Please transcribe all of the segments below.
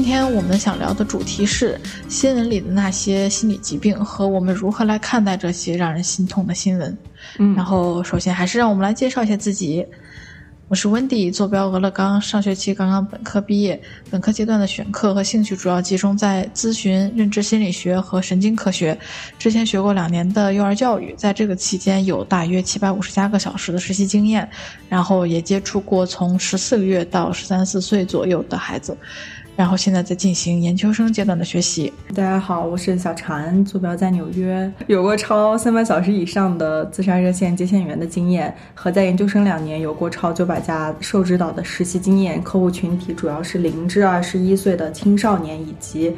今天我们想聊的主题是新闻里的那些心理疾病和我们如何来看待这些让人心痛的新闻。嗯然后，首先还是让我们来介绍一下自己。我是温迪，坐标俄勒冈，上学期刚刚本科毕业。本科阶段的选课和兴趣主要集中在咨询、认知心理学和神经科学。之前学过两年的幼儿教育，在这个期间有大约七百五十加个小时的实习经验，然后也接触过从十四个月到十三四岁左右的孩子。然后现在在进行研究生阶段的学习。大家好，我是小婵，坐标在纽约，有过超三百小时以上的自杀热线接线员的经验，和在研究生两年有过超九百家受指导的实习经验。客户群体主要是零至二十一岁的青少年以及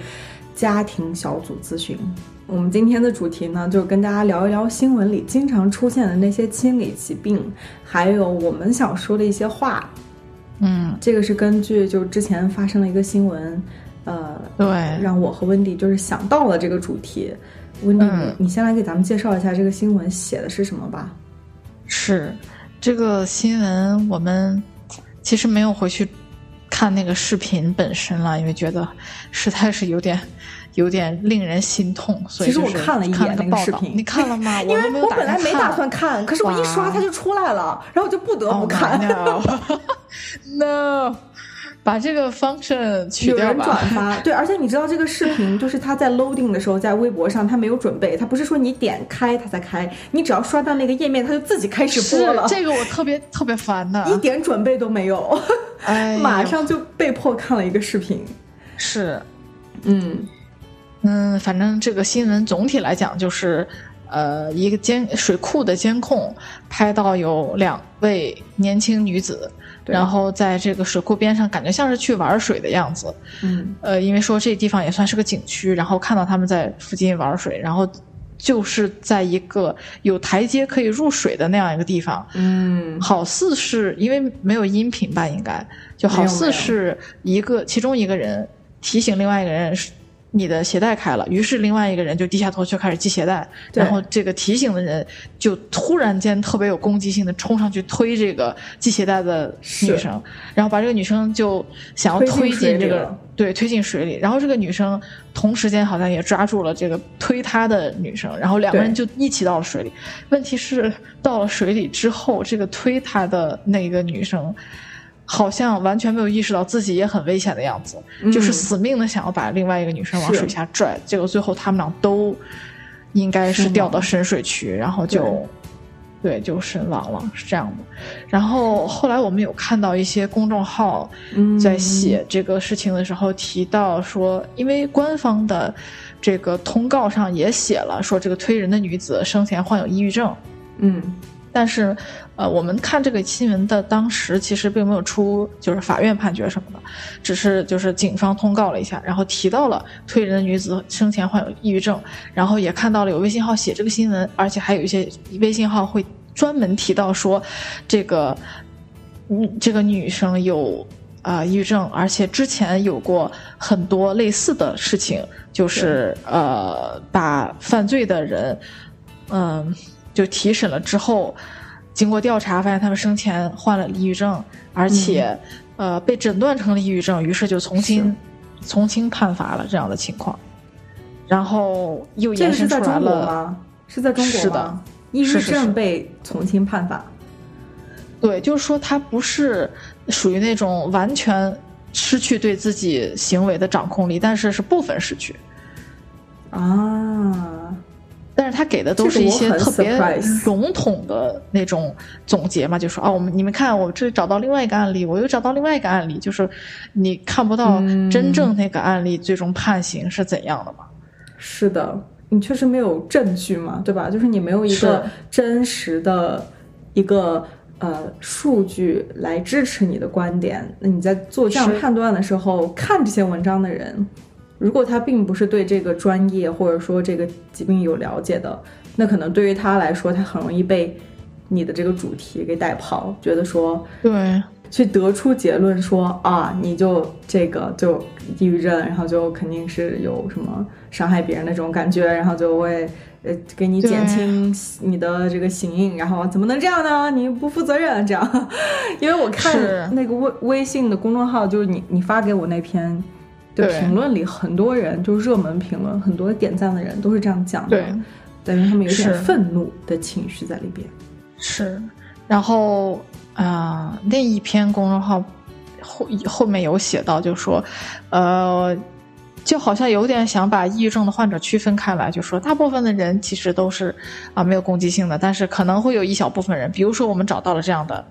家庭小组咨询。我们今天的主题呢，就跟大家聊一聊新闻里经常出现的那些心理疾病，还有我们想说的一些话。嗯，这个是根据就之前发生了一个新闻，呃，对。让我和温迪就是想到了这个主题。温迪，嗯。你你先来给咱们介绍一下这个新闻写的是什么吧？是。这个新闻，我们其实没有回去看那个视频本身了，因为觉得实在是有点有点令人心痛，所以其实我就是看了一眼个报道那个视频。你看了吗？因为我本来没打算看，可是我一刷它就出来了，然后我就不得不 Oh 看。no 把这个 function 取有人掉吧。转发，对，而且你知道这个视频就是他在 loading 的时候，在微博上他没有准备，他不是说你点开它才开，你只要刷到那个页面，它就自己开始播了，这个我特别特别烦的，一点准备都没有，哎马上就被迫看了一个视频。是嗯嗯，反正这个新闻总体来讲就是，呃，一个监水库的监控拍到有两位年轻女子，对然后在这个水库边上，感觉像是去玩水的样子。嗯。呃，因为说这地方也算是个景区，然后看到他们在附近玩水，然后就是在一个有台阶可以入水的那样一个地方，嗯。好似是因为没有音频吧，应该。就好似是一个其中一个人提醒另外一个人是你的鞋带开了，于是另外一个人就低下头去开始系鞋带，然后这个提醒的人就突然间特别有攻击性的冲上去推这个系鞋带的女生，然后把这个女生就想要推进这个对推进水里，然后这个女生同时间好像也抓住了这个推她的女生，然后两个人就一起到了水里。问题是到了水里之后，这个推她的那个女生。好像完全没有意识到自己也很危险的样子，就是死命的想要把另外一个女生往水下拽，结果最后他们俩都应该是掉到深水区，然后就对就身亡了，是这样的。然后后来我们有看到一些公众号嗯在写这个事情的时候提到说，因为官方的这个通告上也写了说这个推人的女子生前患有抑郁症，嗯但是，呃，我们看这个新闻的当时，其实并没有出就是法院判决什么的，只是就是警方通告了一下，然后提到了推人的女子生前患有抑郁症，然后也看到了有微信号写这个新闻，而且还有一些微信号会专门提到说，这个，嗯，这个女生有啊、抑郁症，而且之前有过很多类似的事情，就是呃，把犯罪的人，嗯、就提审了之后，经过调查发现他们生前患了抑郁症，而且、呃被诊断成了抑郁症，于是就从轻从轻判罚了这样的情况，然后又延伸出来了。吗？是在中国吗？是的，抑郁症被从轻判罚。对，就是说他不是属于那种完全失去对自己行为的掌控力，但是是部分失去。啊，但是他给的都是一些特别笼统的那种总结嘛，就说啊，我们你们看，我这里找到另外一个案例，我又找到另外一个案例，就是你看不到嗯真正那个案例最终判刑是怎样的嘛？是的，你确实没有证据嘛，对吧？就是你没有一个真实的一个呃数据来支持你的观点。那你在做这样判断的时候，看这些文章的人，如果他并不是对这个专业或者说这个疾病有了解的，那可能对于他来说，他很容易被你的这个主题给带跑，觉得说对，去得出结论说啊，你就这个就抑郁症，然后就肯定是有什么伤害别人那种感觉，然后就会呃给你减轻你的这个刑印，然后怎么能这样呢？你不负责任这样，因为我看那个微微信的公众号，就是你你发给我那篇的对评论里，很多人就热门评论，很多点赞的人都是这样讲的，对，等于他们有点愤怒的情绪在里边。是，然后啊、呃那一篇公众号后后面有写到，就说，呃，就好像有点想把抑郁症的患者区分开来，就说大部分的人其实都是啊、没有攻击性的，但是可能会有一小部分人，比如说我们找到了这样的。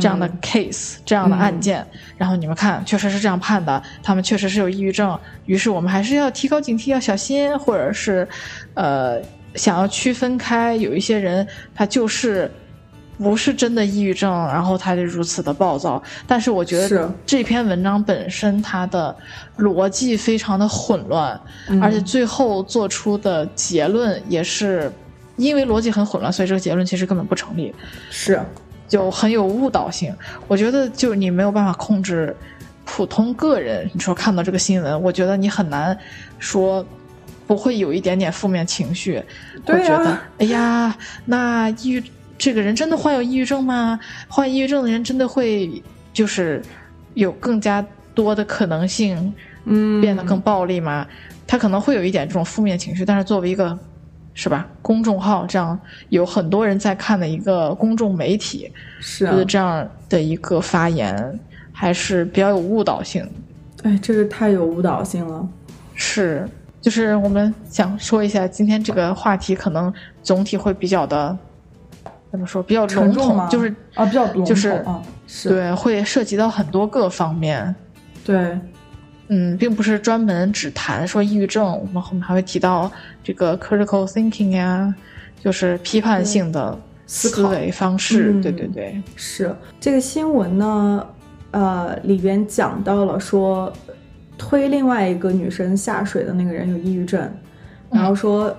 这样的嗯。case，这样的案件，然后你们看，确实是这样判的，他们确实是有抑郁症，于是我们还是要提高警惕，要小心，或者是，呃，想要区分开，有一些人他就是不是真的抑郁症，然后他就如此的暴躁。但是我觉得这篇文章本身它的逻辑非常的混乱，嗯。而且最后做出的结论也是因为逻辑很混乱，所以这个结论其实根本不成立。是，就很有误导性。我觉得就是你没有办法控制普通个人，你说看到这个新闻，我觉得你很难说不会有一点点负面情绪。对啊我觉得，哎呀，那抑郁这个人真的患有抑郁症吗？患抑郁症的人真的会就是有更加多的可能性嗯，变得更暴力吗？他可能会有一点这种负面情绪，但是作为一个是吧公众号这样有很多人在看的一个公众媒体，是啊觉得这样的一个发言还是比较有误导性。哎，这个太有误导性了。是，就是我们想说一下，今天这个话题可能总体会比较的怎么说，比较笼统，就是啊，比较笼统就是啊，是对，会涉及到很多个方面。对嗯，并不是专门只谈说抑郁症，我们后面还会提到这个 critical thinking 呀，就是批判性的思考思维方式。嗯对对对，是这个新闻呢，呃，里边讲到了说推另外一个女生下水的那个人有抑郁症，然后说，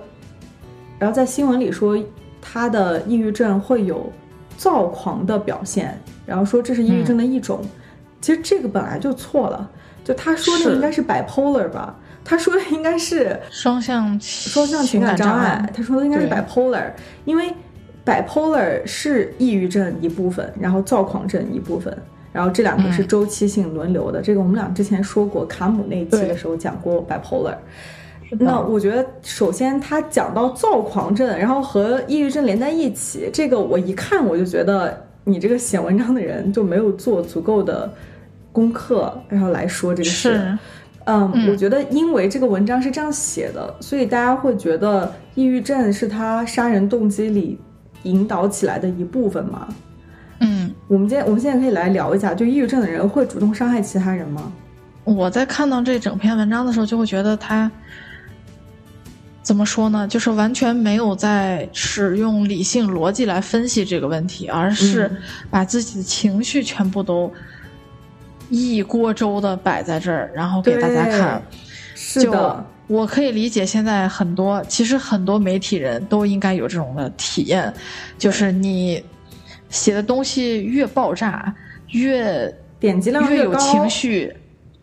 然后在新闻里说他的抑郁症会有躁狂的表现，然后说这是抑郁症的一种。其实这个本来就错了，就他说的应该是 bipolar 吧，他说的应该是双向双向情情感感障碍，他说的应该是对。bipolar，因为 bipolar 是抑郁症一部分，然后躁狂症一部分，然后这两个是嗯。周期性轮流的。这个我们俩之前说过，卡姆那一期的时候讲过 bipolar。那我觉得，首先他讲到躁狂症，然后和抑郁症连在一起，这个我一看我就觉得你这个写文章的人就没有做足够的功课，然后来说这个事。嗯，嗯我觉得因为这个文章是这样写的，所以大家会觉得抑郁症是他杀人动机里引导起来的一部分嘛。嗯，我们今天我们现在可以来聊一下，就抑郁症的人会主动伤害其他人吗？我在看到这整篇文章的时候，就会觉得他怎么说呢？就是完全没有在使用理性逻辑来分析这个问题，而是嗯把自己的情绪全部都一锅粥的摆在这儿，然后给大家看。就是的，我可以理解，现在很多其实很多媒体人都应该有这种的体验，就是你写的东西越爆炸，越点击量高，越有情绪，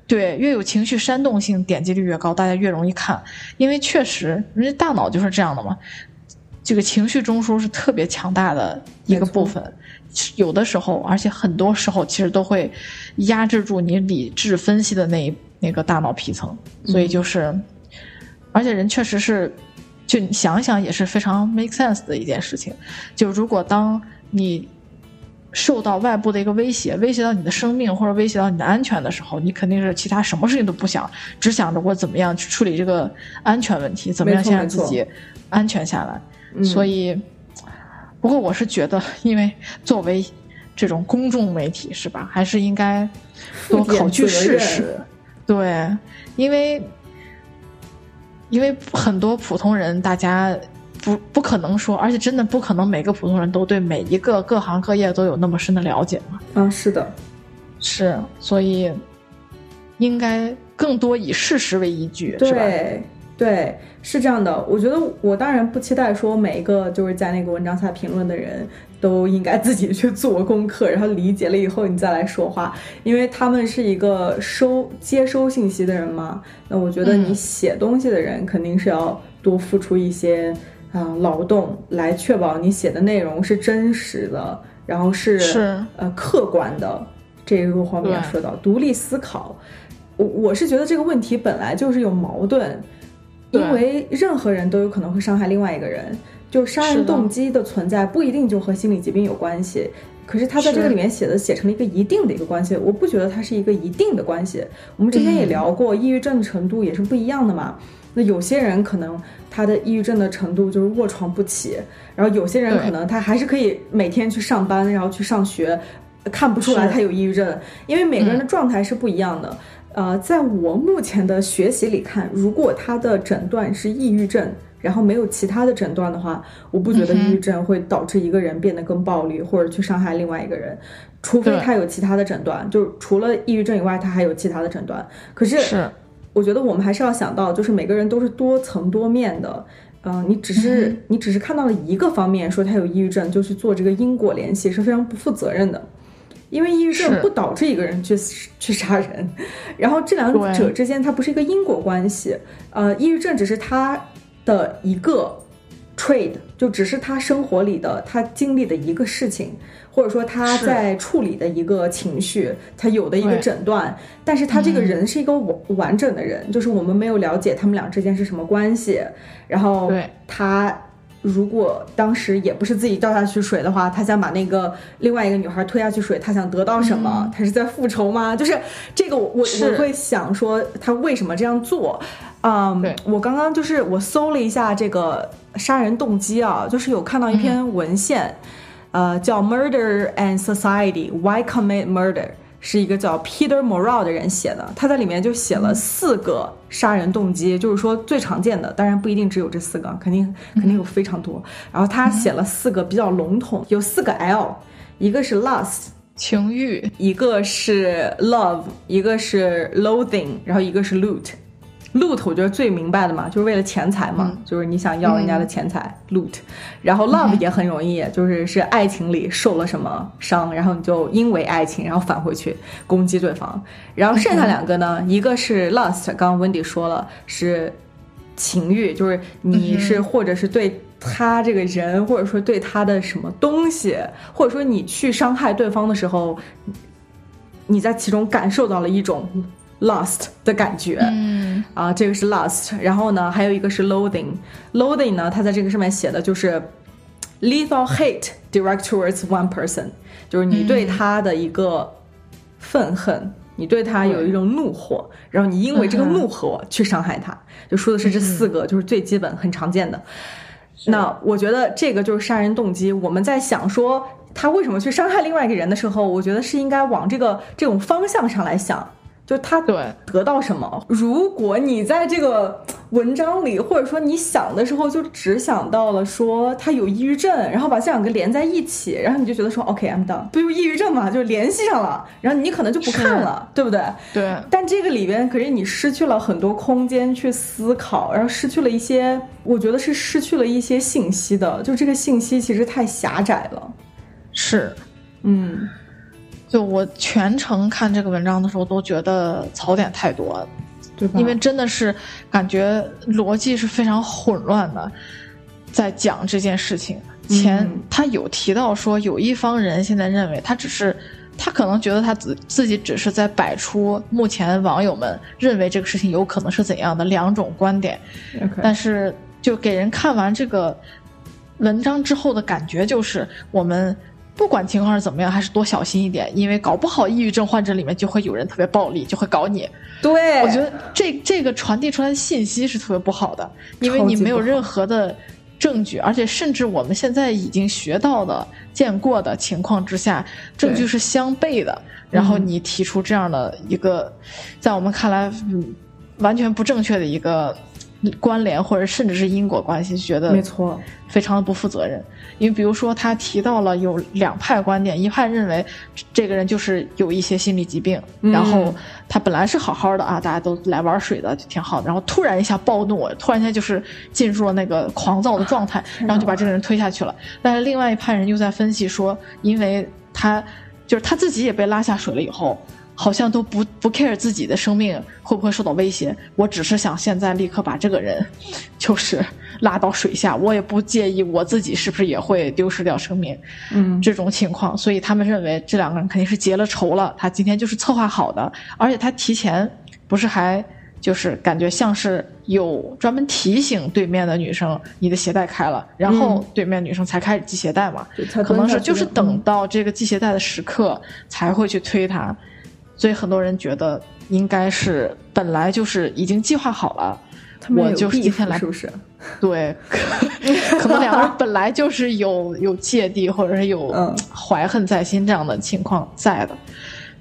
对，越有情绪煽动性，点击率越高，大家越容易看。因为确实，人家大脑就是这样的嘛，这个情绪中枢是特别强大的一个部分。有的时候，而且很多时候，其实都会压制住你理智分析的那一那个大脑皮层，所以就是，而且人确实是，就你想想也是非常 make sense 的一件事情。就如果当你受到外部的一个威胁，威胁到你的生命或者威胁到你的安全的时候，你肯定是其他什么事情都不想，只想着我怎么样去处理这个安全问题，怎么样先让自己安全下来。嗯所以，不过我是觉得，因为作为这种公众媒体是吧，还是应该多考据事实。对，因为因为很多普通人，大家不不可能说，而且真的不可能每个普通人都对每一个各行各业都有那么深的了解嘛。啊，是的，是，所以应该更多以事实为依据，是吧？对对，是这样的。我觉得我当然不期待说每一个就是在那个文章下评论的人都应该自己去做功课，然后理解了以后你再来说话，因为他们是一个收接收信息的人嘛。那我觉得你写东西的人肯定是要多付出一些啊、劳动，来确保你写的内容是真实的，然后是是呃客观的。这个方面对说到独立思考，我我是觉得这个问题本来就是有矛盾，对因为任何人都有可能会伤害另外一个人，就杀人动机的存在不一定就和心理疾病有关系。可是他在这个里面写的写成了一个一定的一个关系，我不觉得它是一个一定的关系。我们之前也嗯聊过，抑郁症的程度也是不一样的嘛。那有些人可能他的抑郁症的程度就是卧床不起，然后有些人可能他还是可以每天去上班，然后去上学，看不出来他有抑郁症，因为每个人的嗯状态是不一样的。呃，在我目前的学习里看，如果他的诊断是抑郁症，然后没有其他的诊断的话，我不觉得抑郁症会导致一个人变得更暴力或者去伤害另外一个人，除非他有其他的诊断，就是除了抑郁症以外，他还有其他的诊断。可是是我觉得我们还是要想到，就是每个人都是多层多面的。嗯、你只是、嗯你只是看到了一个方面，说他有抑郁症，就去做这个因果联系，是非常不负责任的。因为抑郁症不导致一个人去去杀人，然后这两者之间它不是一个因果关系。呃，抑郁症只是他的一个 trade，就只是他生活里的他经历的一个事情，或者说他在处理的一个情绪，他有的一个诊断。但是他这个人是一个完完整的人，就是我们没有了解他们俩之间是什么关系，然后对他。如果当时也不是自己掉下去水的话，他想把那个另外一个女孩推下去水，他想得到什么？他是在复仇吗？就是这个我，我是我会想说他为什么这样做？嗯对，我刚刚就是我搜了一下这个杀人动机啊，就是有看到一篇文献，呃，叫《Murder and Society: Why Commit Murder》。是一个叫 Peter Morrow 的人写的，他在里面就写了四个杀人动机，就是说最常见的，当然不一定只有这四个，肯定肯定有非常多。然后他写了四个比较笼统，有四个 L，一个是 lust，情欲，一个是 love，一个是 loathing，然后一个是 loot。Loot 我觉得最明白的嘛，就是为了钱财嘛，嗯。就是你想要人家的钱财、loot。然后 love 也很容易，就是是爱情里受了什么伤，然后你就因为爱情，然后返回去攻击对方。然后剩下两个呢，一个是 lust，刚刚 Wendy 说了是情欲，就是你是或者是对他这个人，或者说对他的什么东西，或者说你去伤害对方的时候，你在其中感受到了一种 lust 的感觉。嗯啊，这个是 lost，然后呢，还有一个是 loathing。loathing 呢，它在这个上面写的就是 lethal hate direct towards one person，就是你对他的一个愤恨，你对他有一种怒火，然后你因为这个怒火去伤害他，就说的是这四个，就是最基本、很常见的。那我觉得这个就是杀人动机。我们在想说他为什么去伤害另外一个人的时候，我觉得是应该往这个这种方向上来想，就他对得到什么。如果你在这个文章里，或者说你想的时候，就只想到了说他有抑郁症，然后把这两个连在一起，然后你就觉得说 OK，I'm、done，不就抑郁症嘛，就联系上了，然后你可能就不看了，对不对？对，但这个里边，可是你失去了很多空间去思考，然后失去了一些，我觉得是失去了一些信息的，就这个信息其实太狭窄了。是。嗯，就我全程看这个文章的时候，都觉得槽点太多了，对吧？因为真的是感觉逻辑是非常混乱的，在讲这件事情。前、嗯他有提到说，有一方人现在认为他只是，他可能觉得他自自己只是在摆出目前网友们认为这个事情有可能是怎样的两种观点但是就给人看完这个文章之后的感觉就是，我们不管情况是怎么样，还是多小心一点，因为搞不好抑郁症患者里面就会有人特别暴力，就会搞你。对，我觉得这这个传递出来的信息是特别不好的，因为你没有任何的证据，而且甚至我们现在已经学到的、见过的情况之下，证据是相悖的。然后你提出这样的一个，在我们看来，嗯，完全不正确的一个关联或者甚至是因果关系，觉得没错，非常的不负责任。因为比如说他提到了有两派观点，一派认为这个人就是有一些心理疾病，然后他本来是好好的啊，大家都来玩水的就挺好的，然后突然一下暴怒，突然间就是进入了那个狂躁的状态，然后就把这个人推下去了。但是另外一派人又在分析说，因为他就是他自己也被拉下水了以后。好像都不不 care 自己的生命会不会受到威胁，我只是想现在立刻把这个人，就是拉到水下，我也不介意我自己是不是也会丢失掉生命，嗯，这种情况，所以他们认为这两个人肯定是结了仇了，他今天就是策划好的，而且他提前不是还就是感觉像是有专门提醒对面的女生你的鞋带开了，然后对面女生才开始系鞋带嘛，可能是就是等到这个系鞋带的时刻才会去推他。所以很多人觉得应该是本来就是已经计划好了，我就是今天来是不是？对，可能两个人本来就是有有芥蒂或者是有怀恨在心这样的情况在的，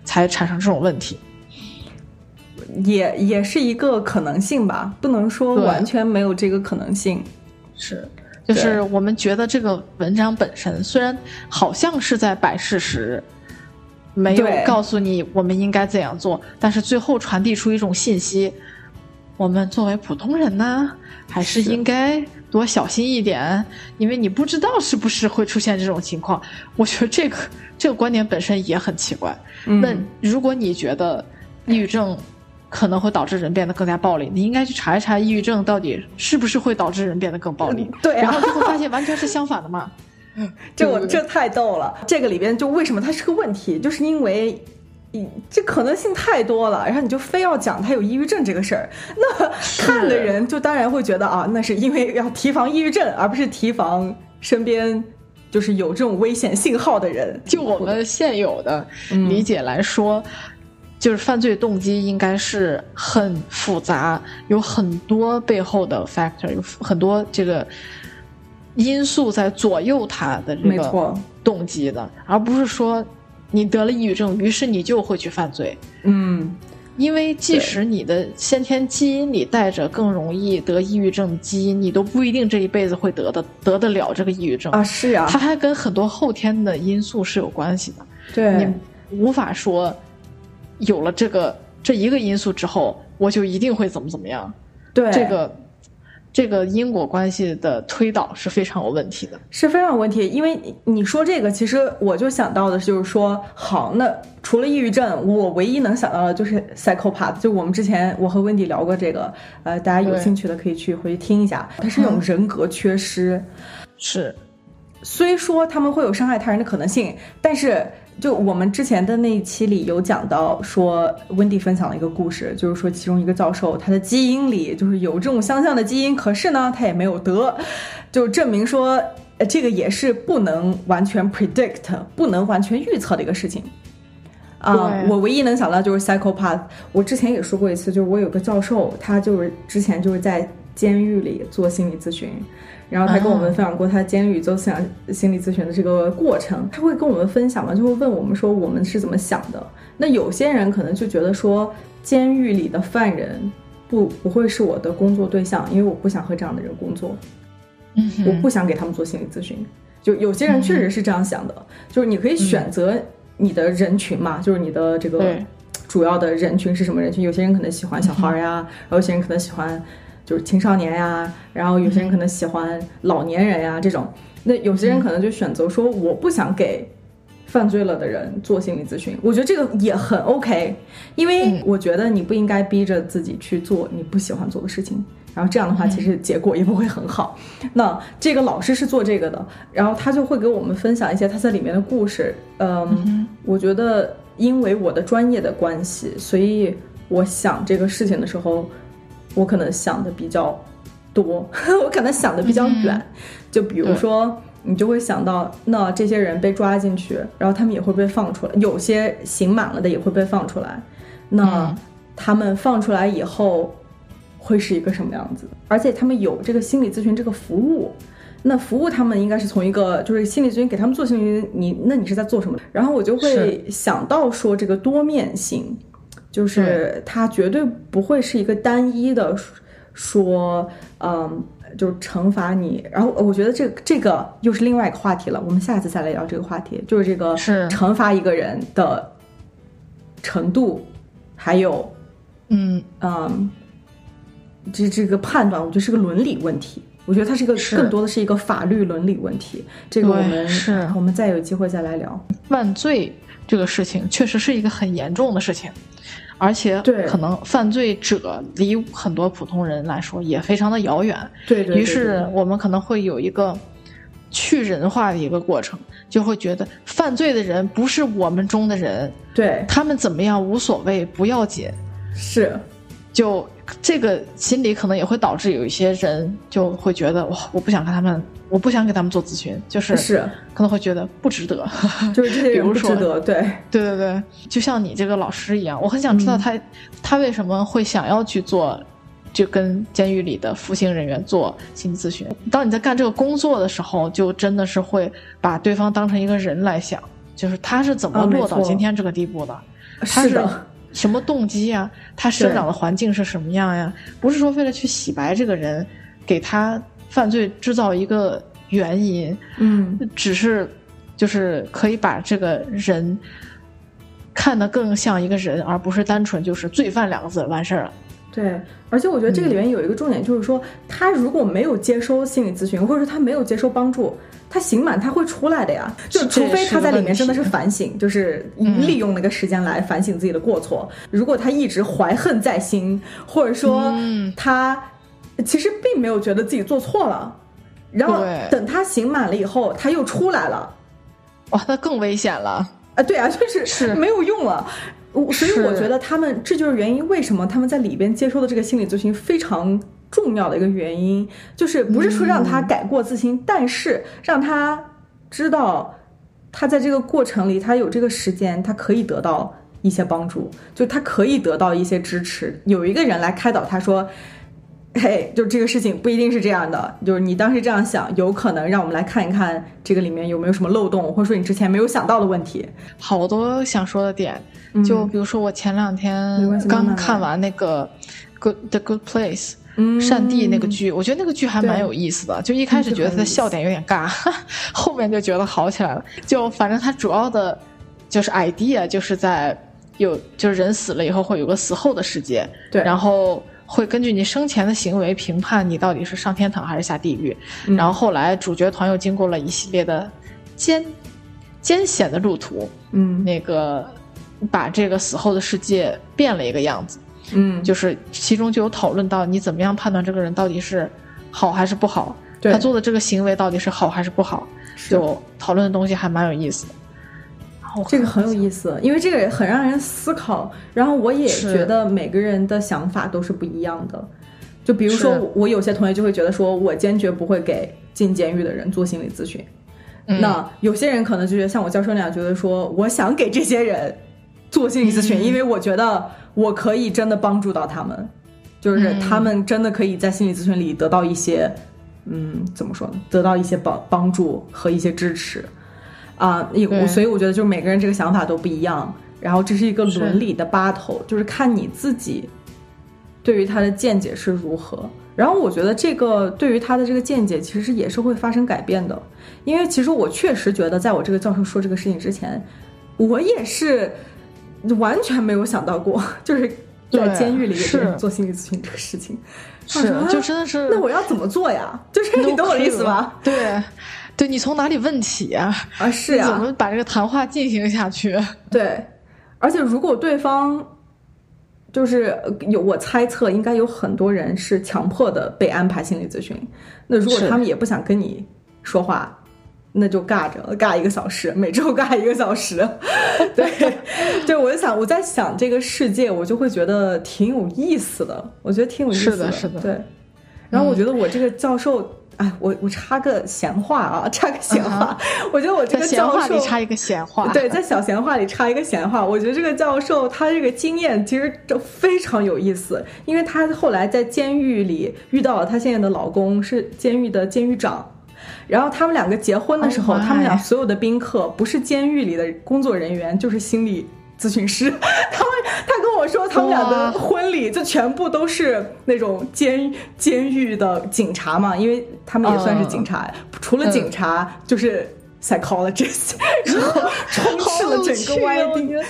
才产生这种问题。也也是一个可能性吧，不能说完全没有这个可能性。是，就是我们觉得这个文章本身虽然好像是在摆事实。没有告诉你我们应该怎样做，但是最后传递出一种信息：我们作为普通人呢，还是应该多小心一点，因为你不知道是不是会出现这种情况。我觉得这个这个观点本身也很奇怪。那如果你觉得抑郁症可能会导致人变得更加暴力，你应该去查一查抑郁症到底是不是会导致人变得更暴力。对，然后就会发现完全是相反的嘛。这我这太逗了，这个里边就为什么它是个问题，就是因为，这可能性太多了，然后你就非要讲他有抑郁症这个事儿，那看的人就当然会觉得啊，那是因为要提防抑郁症，而不是提防身边就是有这种危险信号的人。就我们现有的理解来说，就是犯罪动机应该是很复杂，有很多背后的 factor，有很多这个。因素在左右他的这个动机的，而不是说你得了抑郁症，于是你就会去犯罪。嗯，因为即使你的先天基因里带着更容易得抑郁症的基因，你都不一定这一辈子会得的得得了这个抑郁症啊。是啊，它还跟很多后天的因素是有关系的。对，你无法说有了这个这一个因素之后，我就一定会怎么怎么样。对，这个。这个因果关系的推导是非常有问题的，是非常有问题。因为你说这个，其实我就想到的就是说，好，那除了抑郁症，我唯一能想到的就是 psychopath。就我们之前我和温迪聊过这个，呃，大家有兴趣的可以去回去听一下。它是一种人格缺失，是。虽说他们会有伤害他人的可能性，但是。就我们之前的那一期里有讲到，说温迪分享了一个故事，就是说其中一个教授他的基因里就是有这种相像的基因，可是呢他也没有得，就证明说这个也是不能完全 predict，不能完全预测的一个事情。啊，我唯一能想到就是 psychopath。我之前也说过一次，就是我有个教授，他就是之前就是在监狱里做心理咨询。然后他跟我们分享过他监狱做思想心理咨询的这个过程，他会跟我们分享嘛，就会问我们说我们是怎么想的。那有些人可能就觉得说，监狱里的犯人不不会是我的工作对象，因为我不想和这样的人工作，嗯，我不想给他们做心理咨询。就有些人确实是这样想的，就是你可以选择你的人群嘛，就是你的这个主要的人群是什么人群？有些人可能喜欢小孩呀，然后有些人可能喜欢。就是青少年呀，然后有些人可能喜欢老年人呀，这种。那有些人可能就选择说，我不想给犯罪了的人做心理咨询。我觉得这个也很 OK，因为我觉得你不应该逼着自己去做你不喜欢做的事情，然后这样的话其实结果也不会很好。那这个老师是做这个的，然后他就会给我们分享一些他在里面的故事。嗯，我觉得因为我的专业的关系，所以我想这个事情的时候。我可能想的比较多，我可能想的比较远，就比如说，你就会想到，那这些人被抓进去，然后他们也会被放出来，有些刑满了的也会被放出来，那他们放出来以后会是一个什么样子？而且他们有这个心理咨询这个服务，那服务他们应该是从一个就是心理咨询给他们做心理咨询，你那你是在做什么？然后我就会想到说这个多面性。就是它绝对不会是一个单一的说，嗯，就惩罚你。然后我觉得这这个又是另外一个话题了，我们下次再来聊这个话题，就是这个是惩罚一个人的程度，还有嗯嗯，这这个判断，我觉得是个伦理问题。我觉得它是一个更多的是一个法律伦理问题。这个我们是我们再有机会再来聊。犯罪这个事情确实是一个很严重的事情，而且对可能犯罪者离很多普通人来说也非常的遥远。对对对于是我们可能会有一个去人化的一个过程，就会觉得犯罪的人不是我们中的人，对他们怎么样无所谓，不要紧。是就这个心理可能也会导致有一些人就会觉得哇，我不想跟他们，我不想给他们做咨询，就是是，可能会觉得不值得。就是这些人比如说不值得。对对对对，就像你这个老师一样，我很想知道他、他为什么会想要去做，就跟监狱里的服刑人员做心理咨询。当你在干这个工作的时候，就真的是会把对方当成一个人来想，就是他是怎么落到今天这个地步的，他是是的，什么动机呀？他生长的环境是什么样呀？不是说为了去洗白这个人，给他犯罪制造一个原因，嗯，只是就是可以把这个人看得更像一个人，而不是单纯就是罪犯两个字完事儿了。对。而且我觉得这个里面有一个重点，就是说他如果没有接收心理咨询，或者说他没有接收帮助。他刑满他会出来的呀，就除非他在里面真的是反省，就是利用那个时间来反省自己的过错。如果他一直怀恨在心，或者说嗯。他其实并没有觉得自己做错了，然后等他刑满了以后，他又出来了，哇，那更危险了。啊，对啊，就是是。没有用了。所以我觉得他们这就是原因，为什么他们在里边接受的这个心理咨询非常重要的一个原因，就是不是说让他改过自新，但是让他知道他在这个过程里，他有这个时间，他可以得到一些帮助，就他可以得到一些支持，有一个人来开导他说。嘿，就这个事情不一定是这样的，就是你当时这样想，有可能让我们来看一看这个里面有没有什么漏洞，或者说你之前没有想到的问题。好多想说的点，就比如说我前两天刚看完那个《Good The Good Place》。嗯善地那个剧，我觉得那个剧还蛮有意思的。就一开始觉得他的笑点有点尬，后面就觉得好起来了。就反正他主要的，就是 idea 就是在有就是人死了以后会有个死后的世界，对然后会根据你生前的行为评判你到底是上天堂还是下地狱。嗯然后后来主角团又经过了一系列的艰艰险的路途，嗯那个把这个死后的世界变了一个样子。嗯，就是其中就有讨论到你怎么样判断这个人到底是好还是不好，对他做的这个行为到底是好还是不好，就讨论的东西还蛮有意思的。这个很有意思，因为这个也很让人思考。然后我也觉得每个人的想法都是不一样的。就比如说我，我有些同学就会觉得说，我坚决不会给进监狱的人做心理咨询。嗯那有些人可能就觉得像我教授那样，觉得说，我想给这些人做心理咨询，嗯因为我觉得我可以真的帮助到他们，就是嗯他们真的可以在心理咨询里得到一些，嗯，怎么说呢？得到一些帮帮助和一些支持。啊，有对所以我觉得就是每个人这个想法都不一样，然后这是一个伦理的 battle，就是看你自己对于他的见解是如何。然后我觉得这个对于他的这个见解其实也是会发生改变的，因为其实我确实觉得，在我这个教授说这个事情之前，我也是完全没有想到过，就是在监狱里也是做心理咨询这个事情。是啊就真的是那我要怎么做呀？就是你懂我的意思吧？对，对你从哪里问起呀、啊，是呀、怎么把这个谈话进行下去？对，而且如果对方就是呃有我猜测，应该有很多人是强迫的被安排心理咨询。那如果他们也不想跟你说话，那就尬着尬一个小时，每周尬一个小时。对，对，我就想我在想这个世界，我就会觉得挺有意思的。我觉得挺有意思是的是的对。然后我觉得我这个教授。哎，我我插个闲话啊，插个闲话。我觉得我这个教授话里插一个闲话，对，在小闲话里插一个闲话，我觉得这个教授他这个经验其实就非常有意思，因为他后来在监狱里遇到了他现在的老公是监狱的监狱长，然后他们两个结婚的时候 Oh 他们俩所有的宾客不是监狱里的工作人员，就是心理咨询师。他们他跟我说他们俩的婚礼就全部都是那种监监狱的警察嘛，因为他们也算是警察，除了警察就是 psychologist，然后充斥了整个 YD。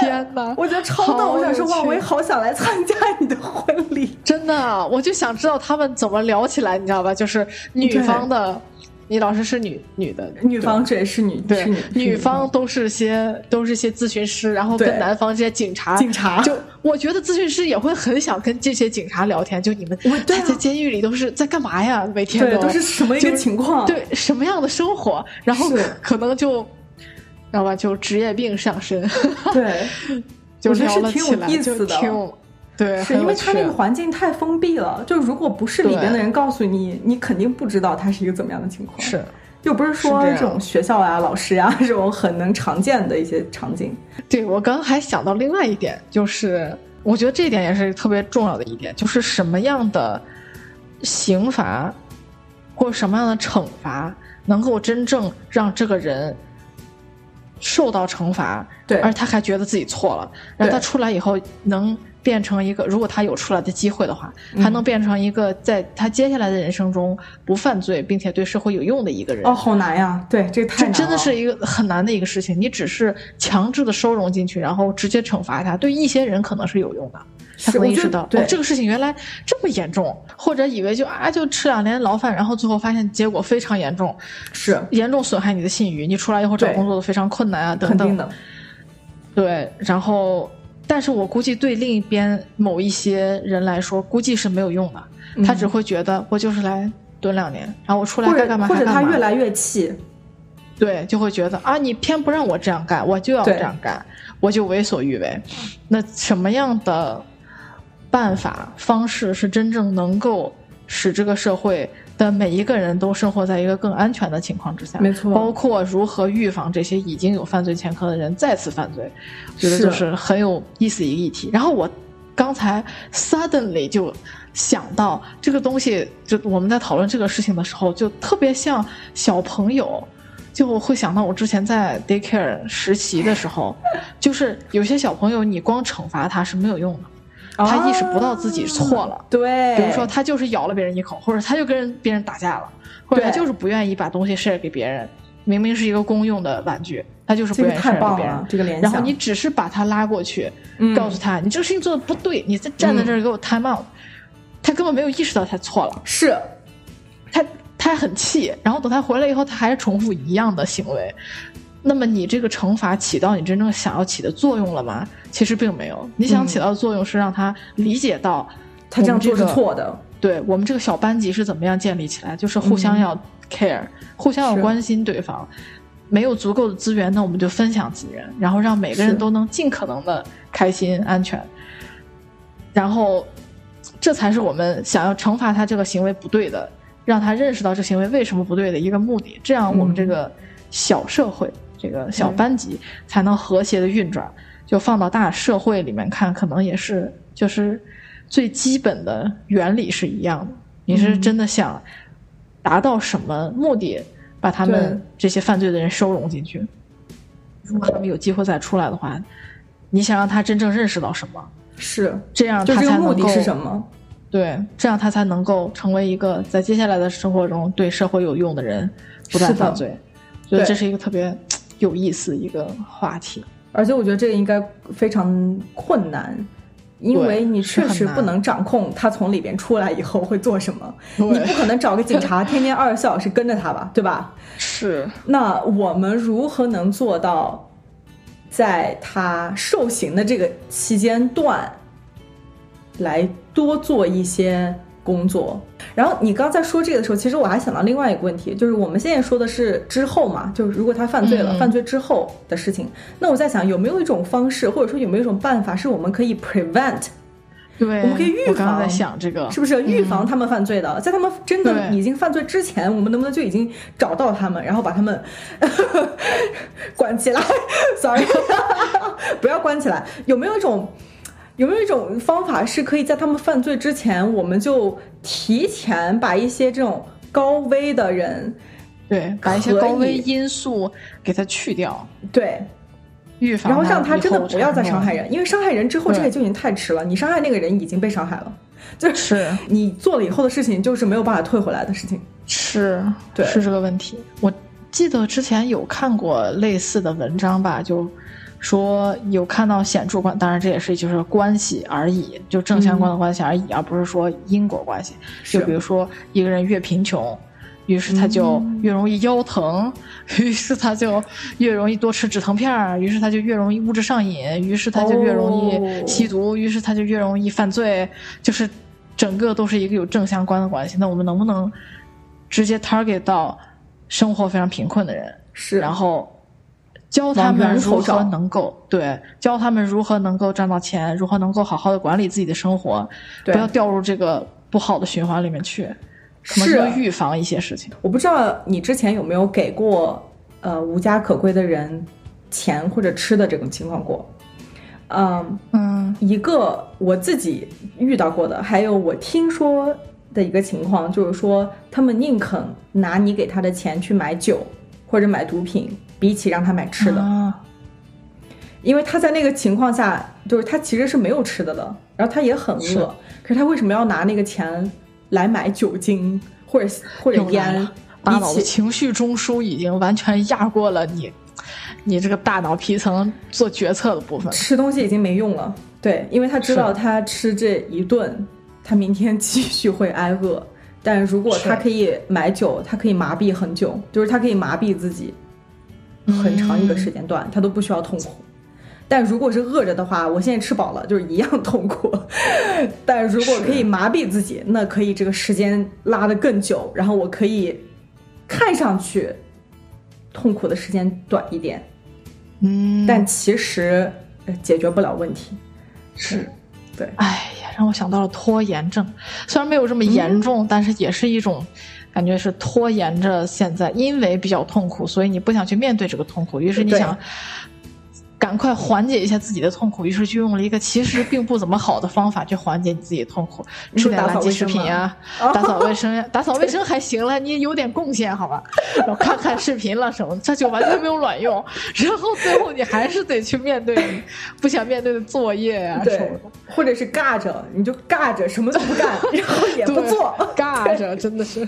天哪！我觉得超逗，我想说哇，我也好想来参加你的婚礼。真的，我就想知道他们怎么聊起来，你知道吧？就是女方的，你老师是女女的，女方对是女对是女女方都是些都是些咨询师，然后跟男方这些警察，警察就我觉得咨询师也会很想跟这些警察聊天，就你们对啊在在监狱里都是在干嘛呀？每天都都是什么一个情况？对什么样的生活，然后可能就，知道吧？就职业病上身，对，就聊是挺有了起来，意思的就挺对，是因为他那个环境太封闭了，就如果不是里边的人告诉你，你肯定不知道它是一个怎么样的情况。是。又不是说这种学校啊、老师啊这种很能常见的一些场景。对我刚刚还想到另外一点，就是我觉得这一点也是特别重要的一点，就是什么样的刑罚或什么样的惩罚能够真正让这个人受到惩罚，对而他还觉得自己错了，然后他出来以后能变成一个，如果他有出来的机会的话，还能变成一个在他接下来的人生中不犯罪，并且对社会有用的一个人。哦，好难呀！对，这个太难了。这真的是一个很难的一个事情，你只是强制的收容进去，然后直接惩罚他，对一些人可能是有用的，他可能意识到哦这个事情原来这么严重，或者以为就啊就吃两年牢饭，然后最后发现结果非常严重，是严重损害你的信誉，你出来以后找工作都非常困难啊等等。的。对，然后但是我估计对另一边某一些人来说，估计是没有用的，他只会觉得我就是来蹲两年，然后我出来嗯或者该干嘛或者该干嘛。他越来越气，对，就会觉得啊，你偏不让我这样干，我就要这样干，我就为所欲为。那什么样的办法方式是真正能够使这个社会的每一个人都生活在一个更安全的情况之下？没错包括如何预防这些已经有犯罪前科的人再次犯罪，我觉得就是很有意思一个议题。然后我刚才 suddenly 就想到这个东西，就我们在讨论这个事情的时候，就特别像小朋友。就会想到我之前在 daycare 实习的时候，就是有些小朋友你光惩罚他是没有用的，他意识不到自己错了。啊对，比如说他就是咬了别人一口，或者他就跟别人打架了，或者他就是不愿意把东西 share 给别人，明明是一个公用的玩具，他就是不愿意这个太 share 给别人棒了，。这个联想。然后你只是把他拉过去，嗯告诉他你这个事情做的不对，你在站在这儿给我 time out，、他根本没有意识到他错了，是他他还很气，然后等他回来以后，他还是重复一样的行为。那么你这个惩罚起到你真正想要起的作用了吗？其实并没有。你想起到的作用是让他理解到嗯他这样做是错的。对我们这个小班级是怎么样建立起来，就是互相要 care，、互相要关心对方。没有足够的资源，那我们就分享资源，然后让每个人都能尽可能的开心、安全。然后，这才是我们想要惩罚他这个行为不对的，让他认识到这行为为什么不对的一个目的。这样，我们这个小社会、这个小班级才能和谐的运转。就放到大社会里面看，可能也是就是最基本的原理是一样的。你是真的想达到什么目的，把他们这些犯罪的人收容进去？如果他们有机会再出来的话，你想让他真正认识到什么？是，这样他才能够目的是什么？对，这样他才能够成为一个在接下来的生活中对社会有用的人，不再犯罪。所以这是一个特别有意思一个话题。而且我觉得这个应该非常困难，因为你确实不能掌控他从里边出来以后会做什么。你不可能找个警察天天二十四小时跟着他吧，对吧？是，那我们如何能做到，在他受刑的这个期间段，来多做一些工作？然后你刚才说这个的时候，其实我还想到另外一个问题，就是我们现在说的是之后嘛，就是如果他犯罪了，嗯犯罪之后的事情。那我在想，有没有一种方式，或者说有没有一种办法，是我们可以 prevent 对，我们可以预我刚刚在防想这个，是不是预防他们犯罪的？在他们真的已经犯罪之前，我们能不能就已经找到他们，然后把他们关起来？Sorry，不要关起来。有没有一种有没有一种方法是可以在他们犯罪之前，我们就提前把一些这种高危的人，对，把一些高危因素给他去掉。对，预防，然后让他真的不要再伤害人，因为伤害人之后这个就已经太迟了，你伤害那个人已经被伤害了，就是是你做了以后的事情就是没有办法退回来的事情。是，对是这个问题。我记得之前有看过类似的文章吧，就说有看到显著关，当然这也是就是关系而已，就正相关的关系而已，而不是说因果关系。就比如说一个人越贫穷。于是他就越容易腰疼，于是他就越容易多吃止疼片儿，于是他就越容易物质上瘾，于是他就越容易哦吸毒，于是他就越容易犯罪，就是整个都是一个有正相关的关系。那我们能不能直接 target 到生活非常贫困的人，是，然后教他们如何能够对教他们如何能够赚到钱，如何能够好好的管理自己的生活，不要掉入这个不好的循环里面去。可能是预防一些事情。我不知道你之前有没有给过呃无家可归的人钱或者吃的这种情况过。嗯，嗯一个我自己遇到过的，还有我听说的一个情况，就是说他们宁肯拿你给他的钱去买酒或者买毒品，比起让他买吃的，啊因为他在那个情况下，就是他其实是没有吃的的，然后他也很是饿，可是他为什么要拿那个钱来买酒精或者或者烟？大脑情绪中枢已经完全压过了你，你这个大脑皮层做决策的部分。吃东西已经没用了，对，因为他知道他吃这一顿，他明天继续会挨饿。但如果他可以买酒，他可以麻痹很久，就是他可以麻痹自己很长一个时间段，他都不需要痛苦。但如果是饿着的话，我现在吃饱了，就是一样痛苦。但如果可以麻痹自己，那可以这个时间拉得更久，然后我可以看上去痛苦的时间短一点，嗯，但其实呃解决不了问题。是，对，哎呀，让我想到了拖延症，虽然没有这么严重，但是也是一种感觉是拖延着现在，因为比较痛苦，所以你不想去面对这个痛苦，于是你想。赶快缓解一下自己的痛苦，于是就用了一个其实并不怎么好的方法去缓解你自己的痛苦，吃点垃圾食品呀，哦打扫卫生呀，打扫卫生还行了，你有点贡献好吧？然后看看视频了什么，这就完全没有卵用。然后最后你还是得去面对你不想面对的作业呀什么对的。，或者是尬着，你就尬着什么都不干，然后也不做。尬着真的是。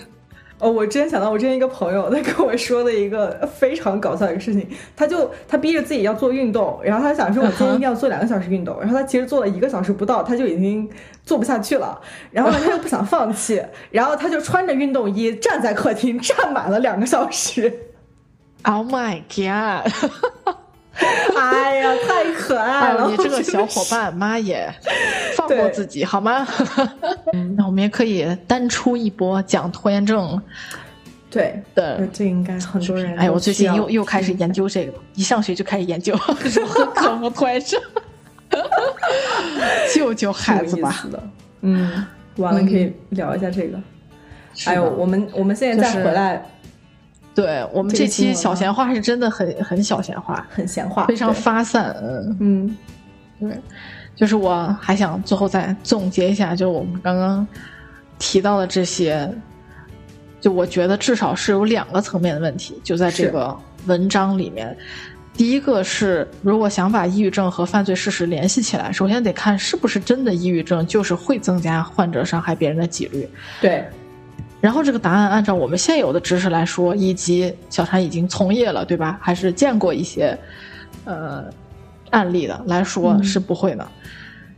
哦，我之前想到我之前一个朋友，他跟我说的一个非常搞笑的一个事情，他就他逼着自己要做运动，然后他想说我今天一定要做两个小时运动，然后他其实做了一个小时不到，他就已经做不下去了，然后呢他又不想放弃，然后他就穿着运动衣站在客厅站满了两个小时，Oh my god！哎呀，太可爱了！哎，你这个小伙伴，妈耶，放过自己好吗？那我们也可以单出一波讲拖延症对的。这应该很多人。哎，我最近又又开始研究这个，一上学就开始研究 如何克服拖延症，救救孩子吧。的。嗯，完了可以聊一下这个。是的还有我们我们现在再就是回来对我们这期小闲话是真的很很小闲话，很闲话，非常发散。嗯，嗯对，就是我还想最后再总结一下，就我们刚刚提到的这些，就我觉得至少是有两个层面的问题，就在这个文章里面。第一个是，如果想把抑郁症和犯罪事实联系起来，首先得看是不是真的抑郁症就是会增加患者伤害别人的几率。对然后这个答案按照我们现有的知识来说，以及小婵已经从业了，对吧？还是见过一些呃案例的来说嗯是不会的。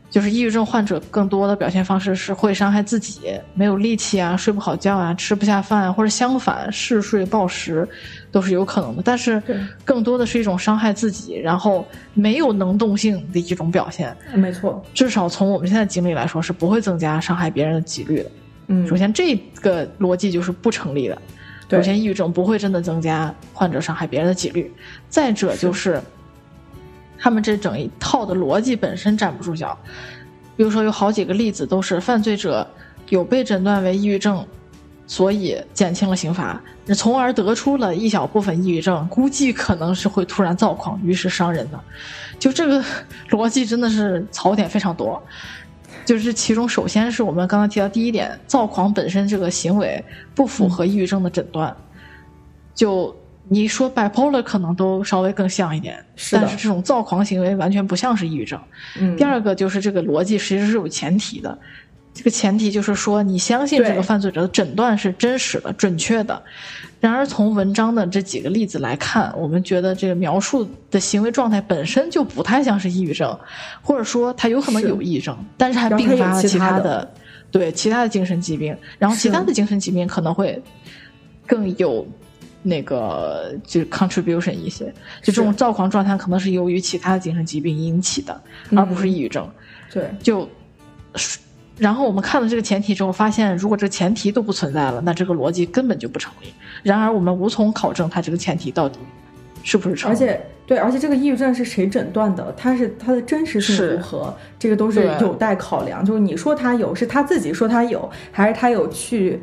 就是抑郁症患者更多的表现方式是会伤害自己，没有力气啊，睡不好觉啊，吃不下饭啊，或者相反嗜睡暴食，都是有可能的。但是对更多的是一种伤害自己，然后没有能动性的一种表现。没错，至少从我们现在经历来说，是不会增加伤害别人的几率的。嗯，首先，这个逻辑就是不成立的。首先，抑郁症不会真的增加患者伤害别人的几率。再者就是，他们这整一套的逻辑本身站不住脚。比如说，有好几个例子都是犯罪者有被诊断为抑郁症，所以减轻了刑罚，从而得出了一小部分抑郁症，估计可能是会突然躁狂，于是伤人的。就这个 逻辑真的是槽点非常多。就是其中，首先是我们刚刚提到第一点，躁狂本身这个行为不符合抑郁症的诊断。就你说 bipolar 可能都稍微更像一点，是但是这种躁狂行为完全不像是抑郁症。嗯，第二个就是这个逻辑其实是有前提的，这个前提就是说你相信这个犯罪者的诊断是真实的、准确的。然而从文章的这几个例子来看，我们觉得这个描述的行为状态本身就不太像是抑郁症，或者说他有可能有抑郁症，但是还并发了其其他的的对其他的精神疾病，然后其他的精神疾病可能会更有。那个就 contribution 一些，就这种躁狂状态可能是由于其他的精神疾病引起的，而不是抑郁症。对，就，然后我们看了这个前提之后，发现如果这个前提都不存在了，那这个逻辑根本就不成立。然而我们无从考证它这个前提到底是不是成立。而且对，而且这个抑郁症是谁诊断的？它是它的真实性如何？这个都是有待考量。就是你说他有，是他自己说他有，还是他有去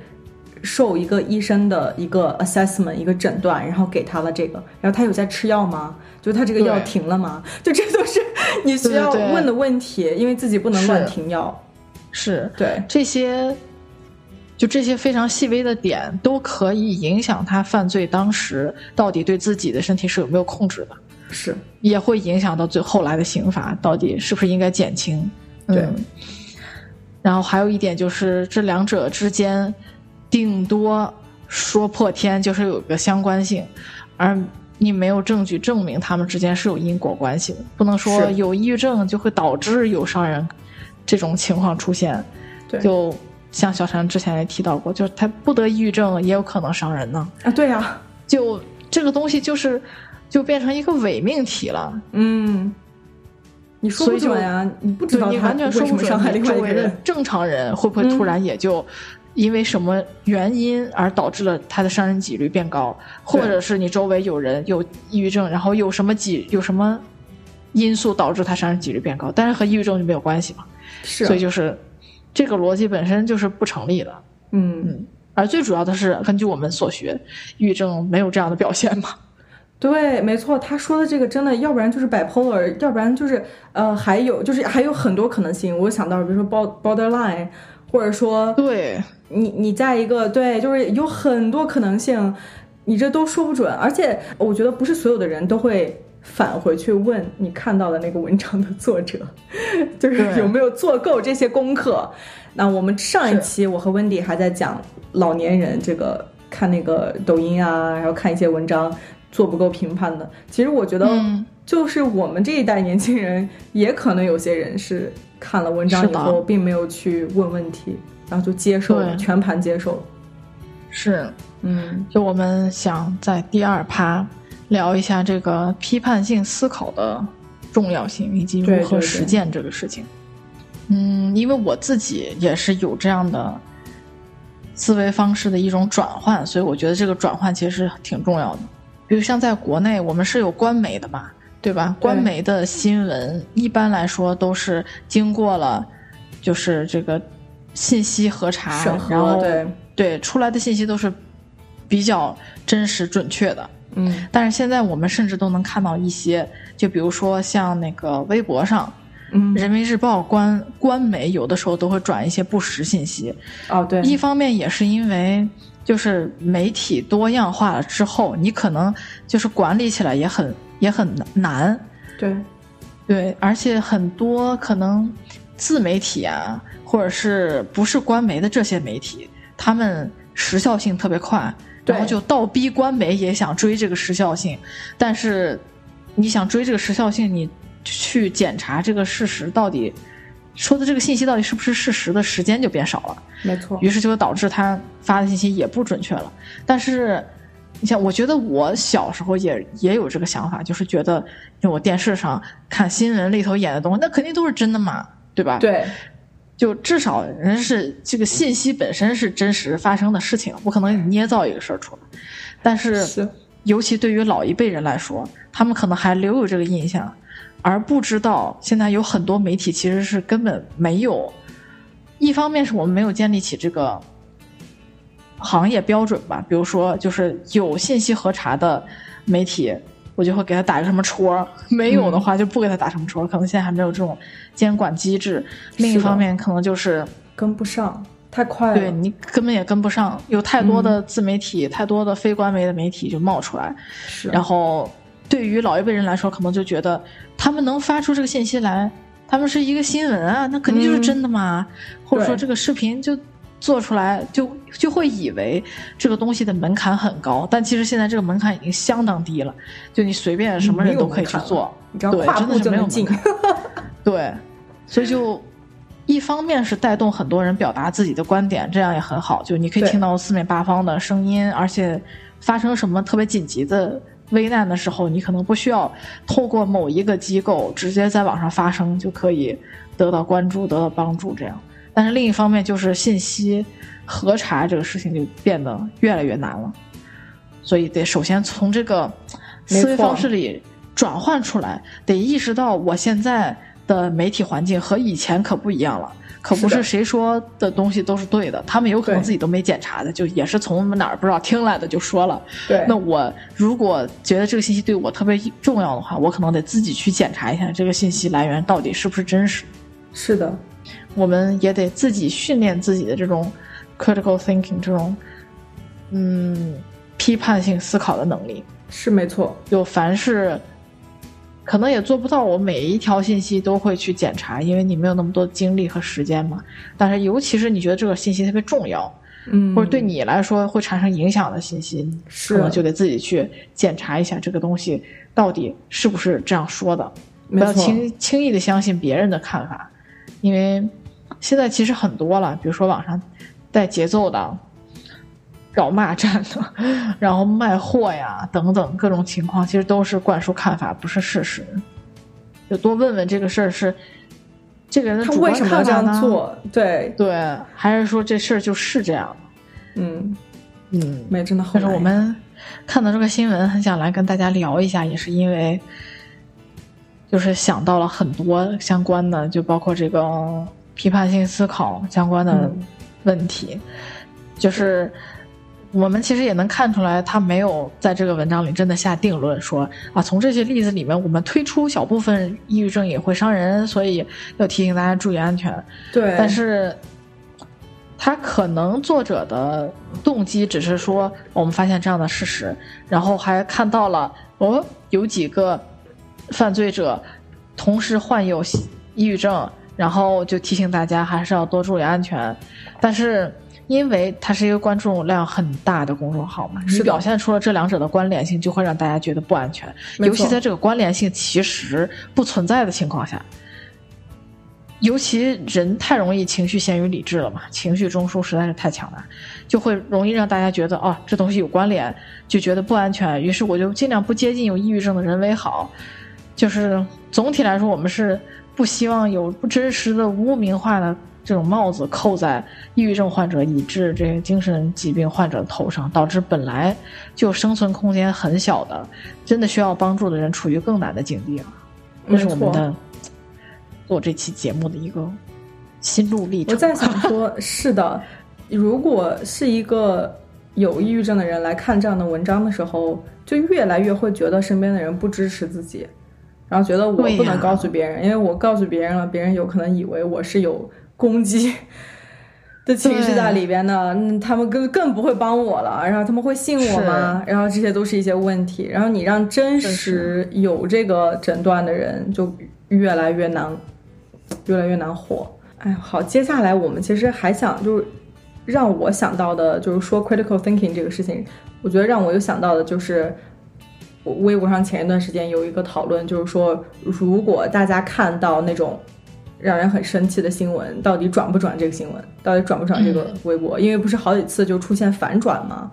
受一个医生的一个 assessment 一个诊断，然后给他了这个，然后他有在吃药吗？就他这个药停了吗？就这都是你需要问的问题，因为自己不能乱停药。是。对，这些，就这些非常细微的点，都可以影响他犯罪当时到底对自己的身体是有没有控制的，是。也会影响到最后来的刑罚到底是不是应该减轻。对。嗯然后还有一点就是，这两者之间顶多说破天就是有个相关性，而你没有证据证明他们之间是有因果关系的，不能说有抑郁症就会导致有伤人这种情况出现。对就像小陈之前也提到过，就是他不得抑郁症也有可能伤人呢。啊，对呀、就这个东西就是就变成一个伪命题了。嗯，你说不准呀，你不知道你道完全说不准，周围的。正常人会不会突然也就因为什么原因而导致了他的伤人几率变高，或者是你周围有人有抑郁症，然后有什么几有什么因素导致他伤人几率变高，但是和抑郁症就没有关系嘛？是，所以就是这个逻辑本身就是不成立的。嗯，而最主要的是，根据我们所学，抑郁症没有这样的表现嘛？对，没错，他说的这个真的，要不然就是 bipolar，要不然就是呃，还有就是还有很多可能性。我想到，比如说 bord- borderline，或者说对，你你在一个对，就是有很多可能性，你这都说不准。而且我觉得不是所有的人都会返回去问你看到的那个文章的作者，就是有没有做够这些功课。那我们上一期我和温迪还在讲老年人这个看那个抖音啊，然后看一些文章做不够评判的。其实我觉得嗯，就是我们这一代年轻人，也可能有些人是看了文章以后，并没有去问问题，然后就接受了，全盘接受。是。嗯，就我们想在第二趴聊一下这个批判性思考的重要性，以及如何实践这个事情。嗯，因为我自己也是有这样的思维方式的一种转换，所以我觉得这个转换其实是挺重要的。比如像在国内，我们是有官媒的嘛，对吧？对官媒的新闻一般来说都是经过了，就是这个信息核查，审核然后对对出来的信息都是比较真实准确的。嗯但是现在我们甚至都能看到一些，就比如说像那个微博上，嗯，人民日报官官媒有的时候都会转一些不实信息。哦对，一方面也是因为就是媒体多样化了之后，你可能就是管理起来也很也很难。对对，而且很多可能自媒体啊，或者是不是官媒的这些媒体，他们时效性特别快，对然后就倒逼官媒也想追这个时效性，但是你想追这个时效性，你去检查这个事实到底说的这个信息到底是不是事实的时间就变少了。没错，于是就会导致他发的信息也不准确了。但是，你像我觉得我小时候也也有这个想法，就是觉得就我电视上看新闻里头演的东西，那肯定都是真的嘛，对吧？，对就至少人是这个信息本身是真实发生的事情，不可能捏造一个事儿出来。但是，是尤其对于老一辈人来说，他们可能还留有这个印象，而不知道现在有很多媒体其实是根本没有。一方面是我们没有建立起这个行业标准吧，比如说就是有信息核查的媒体，我就会给他打个什么戳儿；没有的话就不给他打什么戳儿。可能现在还没有这种监管机制。另一方面，可能就是跟不上。太快了，对你根本也跟不上，有太多的自媒体、太多的非官媒的媒体就冒出来，是，然后对于老一辈人来说，可能就觉得他们能发出这个信息来，他们是一个新闻啊，那肯定就是真的嘛，或者说这个视频就做出来，就就会以为这个东西的门槛很高，但其实现在这个门槛已经相当低了，就你随便什么人都可以去做，对，真的是没有门槛，对，所以就。一方面是带动很多人表达自己的观点，这样也很好。就你可以听到四面八方的声音，而且发生什么特别紧急的危难的时候，你可能不需要透过某一个机构直接在网上发声就可以得到关注、得到帮助。这样，但是另一方面就是信息核查这个事情就变得越来越难了，所以得首先从这个思维方式里转换出来，得意识到我现在。的媒体环境和以前可不一样了，可不是谁说的东西都是对的，他们有可能自己都没检查的，就也是从哪儿不知道听来的就说了。对，那我如果觉得这个信息对我特别重要的话，我可能得自己去检查一下这个信息来源到底是不是真实。是的，我们也得自己训练自己的这种 critical thinking 这种嗯批判性思考的能力。是没错，就凡是。可能也做不到，我每一条信息都会去检查，因为你没有那么多精力和时间嘛。但是，尤其是你觉得这个信息特别重要，嗯，或者对你来说会产生影响的信息，可能就得自己去检查一下这个东西到底是不是这样说的，不要轻轻易的相信别人的看法，因为现在其实很多了，比如说网上带节奏的。搞骂战的，然后卖货呀，等等各种情况，其实都是灌输看法，不是事实。就多问问这个事儿是这个人的主观看法呢？对对，还是说这事儿就是这样？嗯嗯，没真的。但是我们看到这个新闻，很想来跟大家聊一下，也是因为就是想到了很多相关的，就包括这个批判性思考相关的问题，就是。我们其实也能看出来，他没有在这个文章里真的下定论，说啊，从这些例子里面，我们推出小部分抑郁症也会伤人，所以要提醒大家注意安全。对，但是他可能作者的动机只是说，我们发现这样的事实，然后还看到了哦，有几个犯罪者同时患有抑郁症，然后就提醒大家还是要多注意安全，但是。因为它是一个关注量很大的公众号嘛，你表现出了这两者的关联性，就会让大家觉得不安全。尤其在这个关联性其实不存在的情况下，尤其人太容易情绪先于理智了嘛，情绪中枢实在是太强大，就会容易让大家觉得哦，这东西有关联，就觉得不安全。于是我就尽量不接近有抑郁症的人为好。就是总体来说，我们是不希望有不真实的污名化的。这种帽子扣在抑郁症患者以致这些精神疾病患者的头上，导致本来就生存空间很小的、真的需要帮助的人处于更难的境地了。这是我们的做这期节目的一个心路历程。我在想说，是的，如果是一个有抑郁症的人来看这样的文章的时候，就越来越会觉得身边的人不支持自己，然后觉得我不能告诉别人，因为我告诉别人了，别人有可能以为我是有。攻击 的情绪在里边呢，他们更更不会帮我了。然后他们会信我吗？然后这些都是一些问题。然后你让真实有这个诊断的人就越来越难，越来越难活。哎，好，接下来我们其实还想就是让我想到的就是说 critical thinking 这个事情，我觉得让我有想到的就是微博上前一段时间有一个讨论，就是说如果大家看到那种。让人很生气的新闻，到底转不转这个新闻？到底转不转这个微博？因为不是好几次就出现反转吗？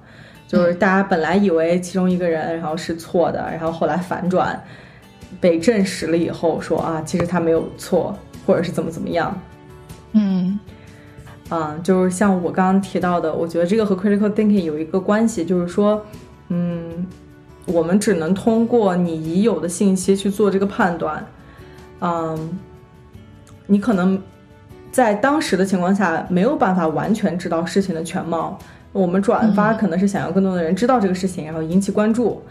就是大家本来以为其中一个人然后是错的，然后后来反转被证实了以后，说啊，其实他没有错，或者是怎么怎么样。嗯，啊，就是像我刚刚提到的，我觉得这个和 critical thinking 有一个关系，就是说，嗯，我们只能通过你已有的信息去做这个判断，嗯。你可能在当时的情况下没有办法完全知道事情的全貌。我们转发可能是想要更多的人知道这个事情，然后引起关注。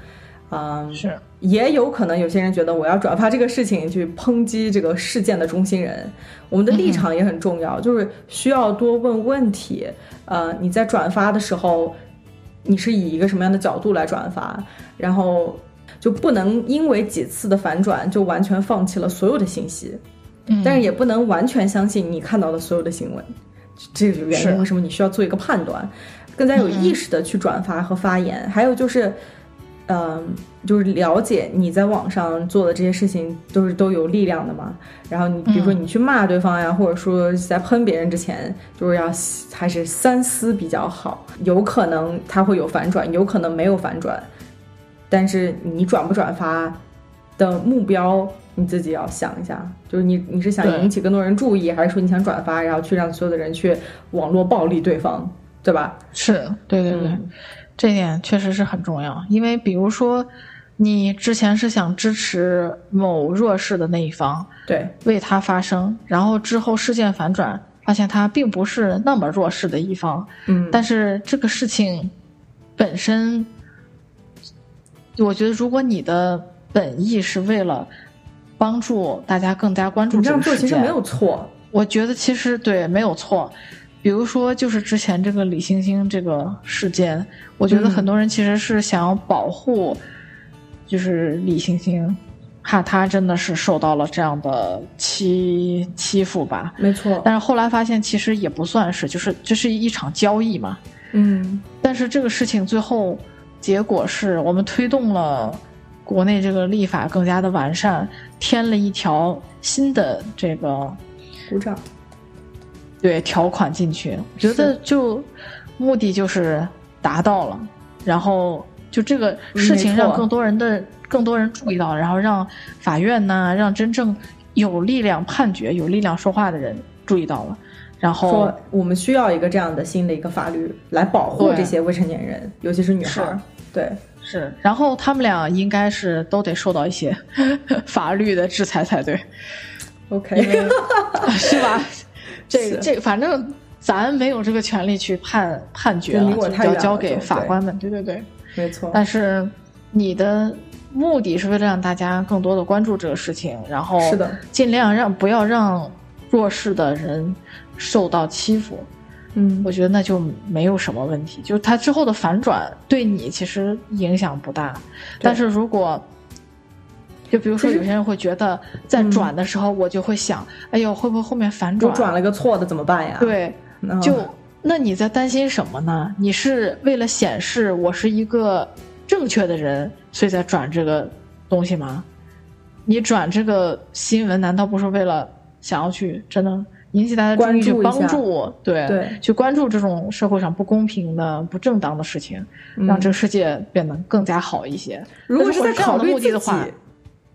嗯，是，也有可能有些人觉得我要转发这个事情去抨击这个事件的中心人，我们的立场也很重要，就是需要多问问题。呃，你在转发的时候，你是以一个什么样的角度来转发？然后就不能因为几次的反转就完全放弃了所有的信息，嗯但是也不能完全相信你看到的所有的新闻。这就是原因，为什么你需要做一个判断，更加有意识的去转发和发言。还有就是，嗯、就是了解你在网上做的这些事情都是都有力量的嘛。然后你比如说你去骂对方呀，或者说在喷别人之前，就是要还是三思比较好。有可能他会有反转，有可能没有反转，但是你转不转发的目标。你自己要想一下，就是你你是想引起更多人注意，还是说你想转发，然后去让所有的人去网络暴力对方，对吧？是对对对，嗯这一点确实是很重要。因为比如说，你之前是想支持某弱势的那一方，对，为他发声，然后之后事件反转，发现他并不是那么弱势的一方，嗯，但是这个事情本身，我觉得如果你的本意是为了帮助大家更加关注这样这个事件，做其实没有错，我觉得其实对没有错。比如说，就是之前这个李星星这个事件，我觉得嗯很多人其实是想要保护，就是李星星，怕他真的是受到了这样的欺欺负吧。没错，但是后来发现，其实也不算是，就是这是一场交易嘛。嗯，但是这个事情最后结果是我们推动了国内这个立法更加的完善，添了一条新的这个鼓掌，对条款进去，我觉得就目的就是达到了，然后就这个事情让更多人的更多人注意到，然后让法院呐，让真正有力量判决、有力量说话的人注意到了，然后说我们需要一个这样的新的一个法律来保护这些未成年人，尤其是女孩儿。对，是，然后他们俩应该是都得受到一些 法律的制裁才对，OK，为 是吧？这个这个，反正咱没有这个权利去判判决要交给法官们。对对对。没错，但是你的目的是为了让大家更多的关注这个事情，然后是的尽量让不要让弱势的人受到欺负。嗯我觉得那就没有什么问题，就是他之后的反转对你其实影响不大，但是如果。就比如说，有些人会觉得在转的时候，我就会想，哎呦，会不会后面反我转？转了个错的怎么办呀？，对，嗯就那你在担心什么呢？你是为了显示我是一个正确的人，所以在转这个东西吗？你转这个新闻，难道不是为了想要去真的引起大家注意，去帮助对对去关注这种社会上不公平的、不正当的事情，让这个世界变得更加好一些？嗯如果是在这样的考虑自己目的的话，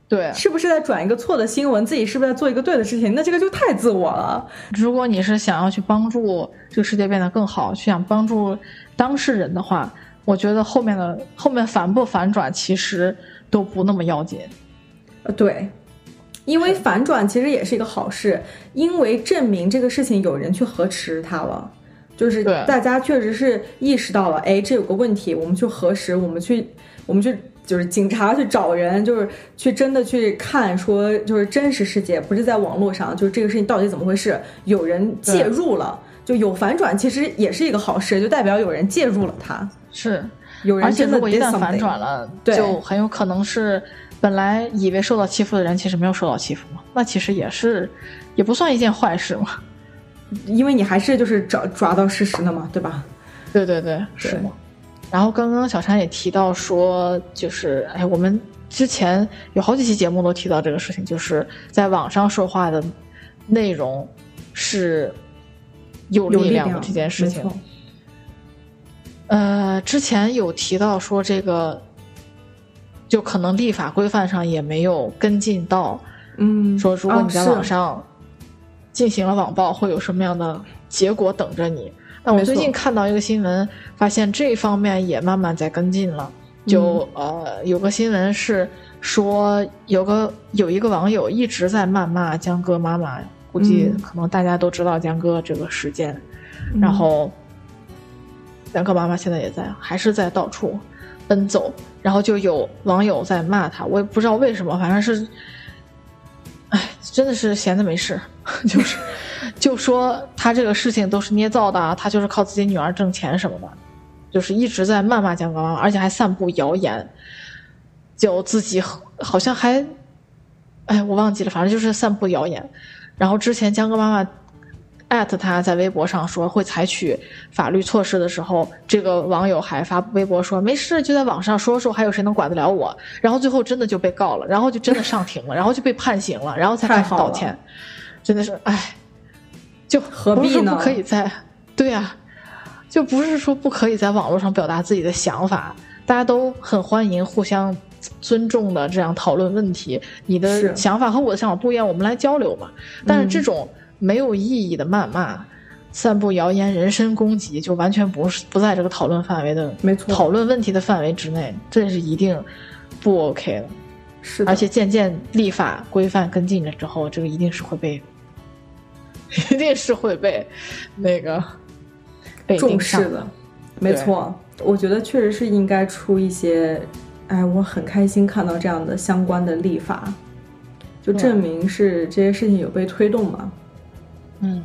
对，是不是在转一个错的新闻，自己是不是在做一个对的事情，那这个就太自我了。如果你是想要去帮助这个世界变得更好，去想帮助当事人的话，我觉得后面的后面反不反转其实都不那么要紧。呃，对，因为反转其实也是一个好事，因为证明这个事情有人去核实它了，就是大家确实是意识到了，哎，这有个问题，我们去核实，我们去，我们去。就是警察去找人，就是去真的去看，说就是真实世界，不是在网络上，就是这个事情到底怎么回事，有人介入了，就有反转，其实也是一个好事，就代表有人介入了他，是，有人真的而且如果一旦反转了，对就很有可能是本来以为受到欺负的人，其实没有受到欺负嘛，那其实也是也不算一件坏事嘛。因为你还是就是找抓到事实了嘛，对吧？对对对，是吗？然后刚刚小山也提到说，就是哎，我们之前有好几期节目都提到这个事情，就是在网上说话的内容是有有力量的这件事情。呃，之前有提到说这个，就可能立法规范上也没有跟进到，嗯，说如果你在网上进行了网暴，会有什么样的结果等着你。但我最近看到一个新闻，发现这方面也慢慢在跟进了。就、嗯。呃，有个新闻是说，有个有一个网友一直在谩骂江歌妈妈，估计嗯。可能大家都知道江歌这个事件，然后江歌妈妈现在也在，还是在到处奔走，然后就有网友在骂他，我也不知道为什么，反正是，哎，真的是闲的没事，就是就说他这个事情都是捏造的，他就是靠自己女儿挣钱什么的，就是一直在谩骂江歌妈妈，而且还散布谣言，就自己好像还，哎，我忘记了，反正就是散布谣言，然后之前江哥妈妈。艾特他在微博上说会采取法律措施的时候，这个网友还发微博说没事，就在网上说说，还有谁能管得了我？然后最后真的就被告了，然后就真的上庭了，然后就被判刑了，然后才开始道歉。真的是，哎，就何必呢？不可以在，对呀，就不是说不可以在网络上表达自己的想法，大家都很欢迎互相尊重的这样讨论问题。你的想法和我的想法不一样，我们来交流嘛。但是这种。没有意义的谩骂、散布谣言、人身攻击，就完全不是不在这个讨论范围的，没错，讨论问题的范围之内，这是一定不 OK 的。是，而且渐渐立法规范跟进了之后，这个一定是会被，一定是会被那个被重视的。没错，我觉得确实是应该出一些，哎，我很开心看到这样的相关的立法，就证明是这些事情有被推动嘛。嗯，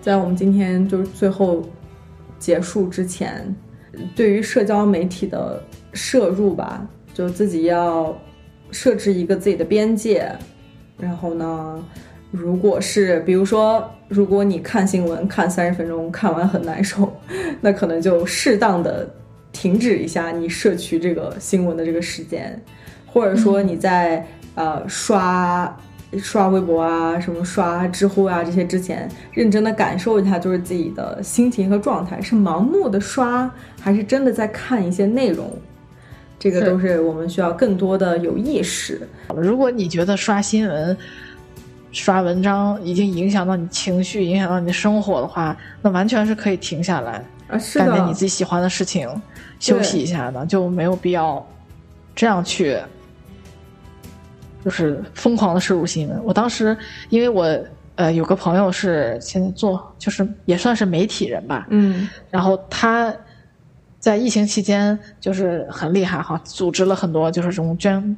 在我们今天就是最后结束之前，对于社交媒体的摄入吧，就自己要设置一个自己的边界。然后呢，如果是比如说，如果你看新闻看三十分钟看完很难受，那可能就适当的停止一下你摄取这个新闻的这个时间，或者说你在呃刷。刷微博啊，什么刷知乎啊，这些之前认真的感受一下，就是自己的心情和状态，是盲目的刷，还是真的在看一些内容？这个都是我们需要更多的有意识。如果你觉得刷新闻、刷文章已经影响到你情绪，影响到你的生活的话，那完全是可以停下来，干点你自己喜欢的事情，休息一下的，就没有必要这样去。就是疯狂的摄入新闻。我当时，因为我呃有个朋友是现在做，就是也算是媒体人吧，嗯，然后他在疫情期间就是很厉害哈，组织了很多就是这种捐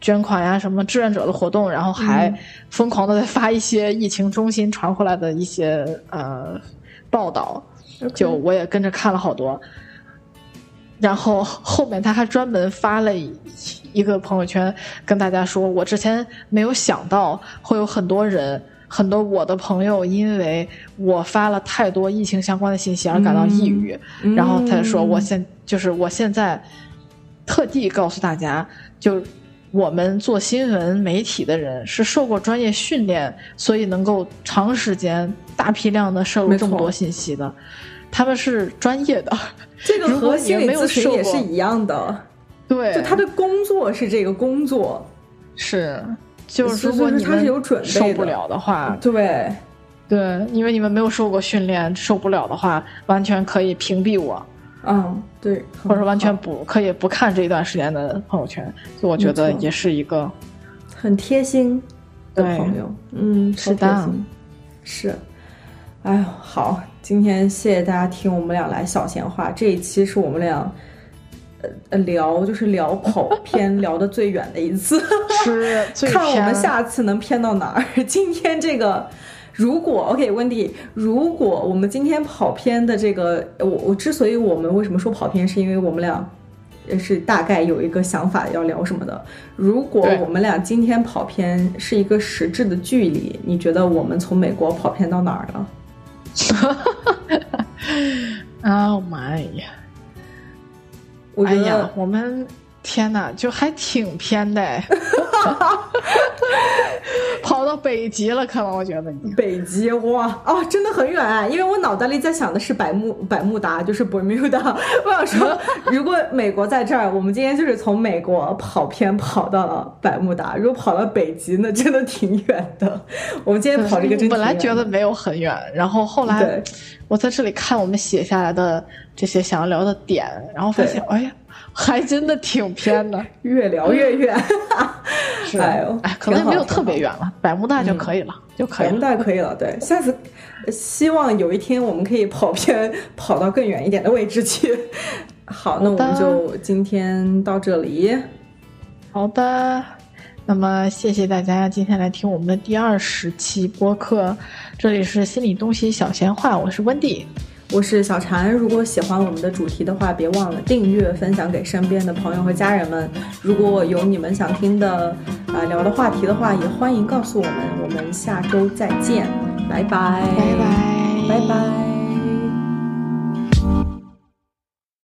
捐款呀什么志愿者的活动，然后还疯狂的在发一些疫情中心传回来的一些呃报道，就我也跟着看了好多。然后后面他还专门发了一个朋友圈，跟大家说：“我之前没有想到会有很多人，很多我的朋友因为我发了太多疫情相关的信息而感到抑郁。”然后他就说：“我现就是我现在特地告诉大家，就我们做新闻媒体的人是受过专业训练，所以能够长时间大批量的摄入这么多信息的。”他们是专业的，这个和心理咨询也是一样的，对，就他的工作是这个工作，是，就是如果你们受不了的话，对，对，因为你们没有受过训练，受不了的话，完全可以屏蔽我，嗯，对，或者说完全不可以不看这一段时间的朋友圈，就我觉得也是一个很贴心的朋友，嗯，是的，是，哎呦，好。今天谢谢大家听我们俩来小闲话，这一期是我们俩，呃聊就是聊跑偏聊的最远的一次，是看我们下次能偏到哪儿。今天这个，如果 OK 温迪，如果我们今天跑偏的这个，我我之所以我们为什么说跑偏，是因为我们俩是大概有一个想法要聊什么的。如果我们俩今天跑偏是一个实质的距离，你觉得我们从美国跑偏到哪儿了？哈哈哈！啊妈呀！哎呀，我们天哪，就还挺偏的，跑到北极了，可能我觉得你北极哇啊，真的很远，因为我脑袋里在想的是百慕百慕达，就是 Bermuda。我想说，如果美国在这儿，我们今天就是从美国跑偏跑到了百慕达。如果跑到北极，那真的挺远的。我们今天跑这个真本来觉得没有很远，然后后来我在这里看我们写下来的这些想要聊的点，然后发现，哎呀。还真的挺偏的，越聊越远。哎呦，哎，可能没有特别远了，百慕大就可以了，就可以。百慕大可以了，对。下次希望有一天我们可以跑偏，跑到更远一点的位置去。好，那我们就今天到这里。好的，那么谢谢大家今天来听我们的第二十期播客，这里是心理东西小闲话，我是温蒂。我是小婵，如果喜欢我们的主题的话，别忘了订阅、分享给身边的朋友和家人们。如果有你们想听的啊聊的话题的话，也欢迎告诉我们。我们下周再见，拜拜，拜拜，拜拜。